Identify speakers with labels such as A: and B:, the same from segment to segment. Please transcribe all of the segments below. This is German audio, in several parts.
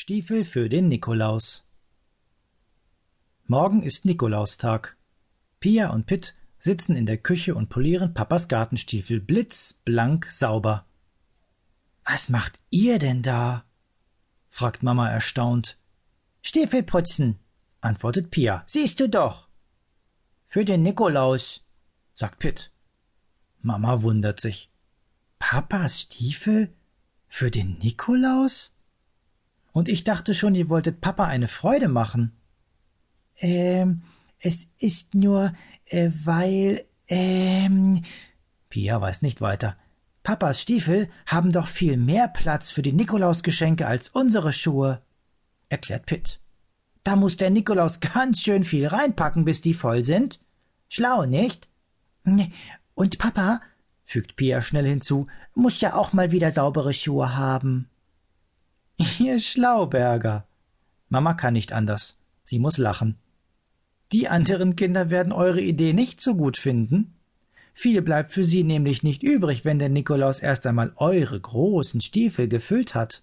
A: Stiefel für den Nikolaus. Morgen ist Nikolaustag. Pia und Pitt sitzen in der Küche und polieren Papas Gartenstiefel blitzblank sauber. Was macht ihr denn da? fragt Mama erstaunt.
B: Stiefel putzen, antwortet Pia. Siehst du doch.
A: Für den Nikolaus, sagt Pitt. Mama wundert sich. Papas Stiefel? Für den Nikolaus? Und ich dachte schon, ihr wolltet Papa eine Freude machen.
B: Ähm, es ist nur, äh, weil, ähm.
A: Pia weiß nicht weiter. Papas Stiefel haben doch viel mehr Platz für die Nikolausgeschenke als unsere Schuhe, erklärt Pitt.
B: Da muss der Nikolaus ganz schön viel reinpacken, bis die voll sind. Schlau, nicht? Und Papa, fügt Pia schnell hinzu, muss ja auch mal wieder saubere Schuhe haben.
A: Ihr Schlauberger. Mama kann nicht anders. Sie muss lachen. Die anderen Kinder werden eure Idee nicht so gut finden. Viel bleibt für sie nämlich nicht übrig, wenn der Nikolaus erst einmal eure großen Stiefel gefüllt hat.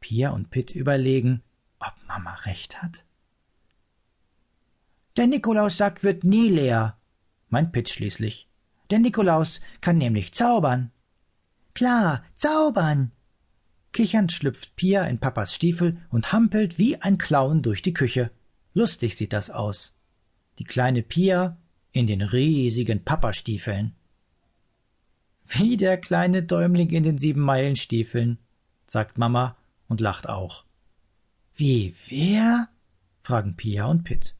A: Pia und Pitt überlegen, ob Mama recht hat.
B: Der Nikolaussack wird nie leer, meint Pitt schließlich. Der Nikolaus kann nämlich zaubern. Klar, zaubern,
A: Kichernd schlüpft Pia in Papas Stiefel und hampelt wie ein Clown durch die Küche. Lustig sieht das aus. Die kleine Pia in den riesigen Papastiefeln. Wie der kleine Däumling in den Siebenmeilenstiefeln, sagt Mama und lacht auch.
B: Wie wer?
A: fragen Pia und Pitt.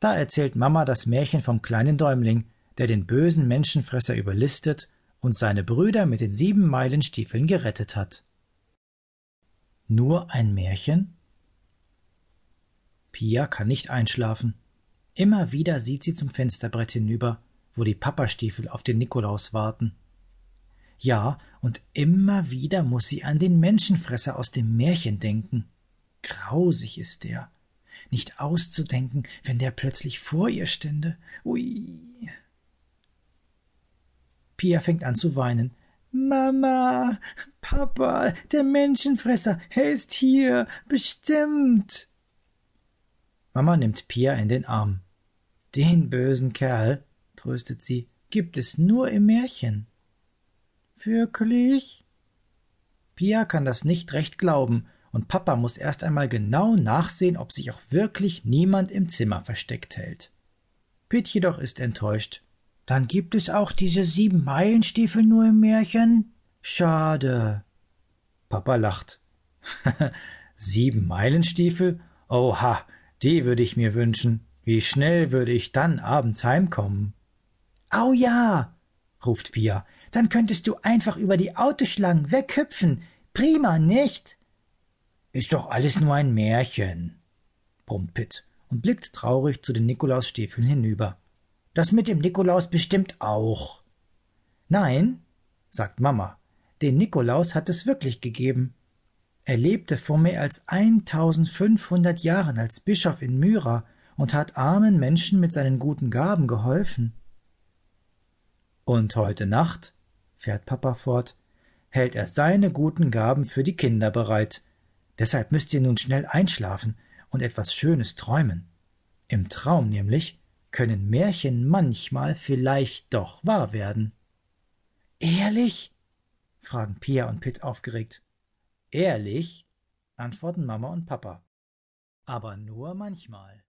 A: Da erzählt Mama das Märchen vom kleinen Däumling, der den bösen Menschenfresser überlistet und seine Brüder mit den sieben Meilenstiefeln gerettet hat. Nur ein Märchen? Pia kann nicht einschlafen. Immer wieder sieht sie zum Fensterbrett hinüber, wo die Papastiefel auf den Nikolaus warten. Ja, und immer wieder muss sie an den Menschenfresser aus dem Märchen denken. Grausig ist der. Nicht auszudenken, wenn der plötzlich vor ihr stände. Ui. Pia fängt an zu weinen.
B: Mama, Papa, der Menschenfresser, er ist hier, bestimmt.
A: Mama nimmt Pia in den Arm. Den bösen Kerl, tröstet sie, gibt es nur im Märchen.
B: Wirklich?
A: Pia kann das nicht recht glauben, und Papa muss erst einmal genau nachsehen, ob sich auch wirklich niemand im Zimmer versteckt hält. Pitt jedoch ist enttäuscht.
B: Dann gibt es auch diese sieben Meilenstiefel nur im Märchen? Schade.
A: Papa lacht. sieben Meilenstiefel? Oha, die würde ich mir wünschen. Wie schnell würde ich dann abends heimkommen?
B: Au ja, ruft Pia. Dann könntest du einfach über die Autoschlangen weghüpfen. Prima, nicht?
A: Ist doch alles nur ein Märchen, brummt Pitt und blickt traurig zu den Nikolausstiefeln hinüber.
B: Das mit dem Nikolaus bestimmt auch.
A: Nein, sagt Mama, den Nikolaus hat es wirklich gegeben. Er lebte vor mehr als 1500 Jahren als Bischof in Myra und hat armen Menschen mit seinen guten Gaben geholfen. Und heute Nacht, fährt Papa fort, hält er seine guten Gaben für die Kinder bereit. Deshalb müsst ihr nun schnell einschlafen und etwas Schönes träumen. Im Traum nämlich können Märchen manchmal vielleicht doch wahr werden.
B: Ehrlich?
A: fragen Pia und Pitt aufgeregt. Ehrlich? antworten Mama und Papa. Aber nur manchmal.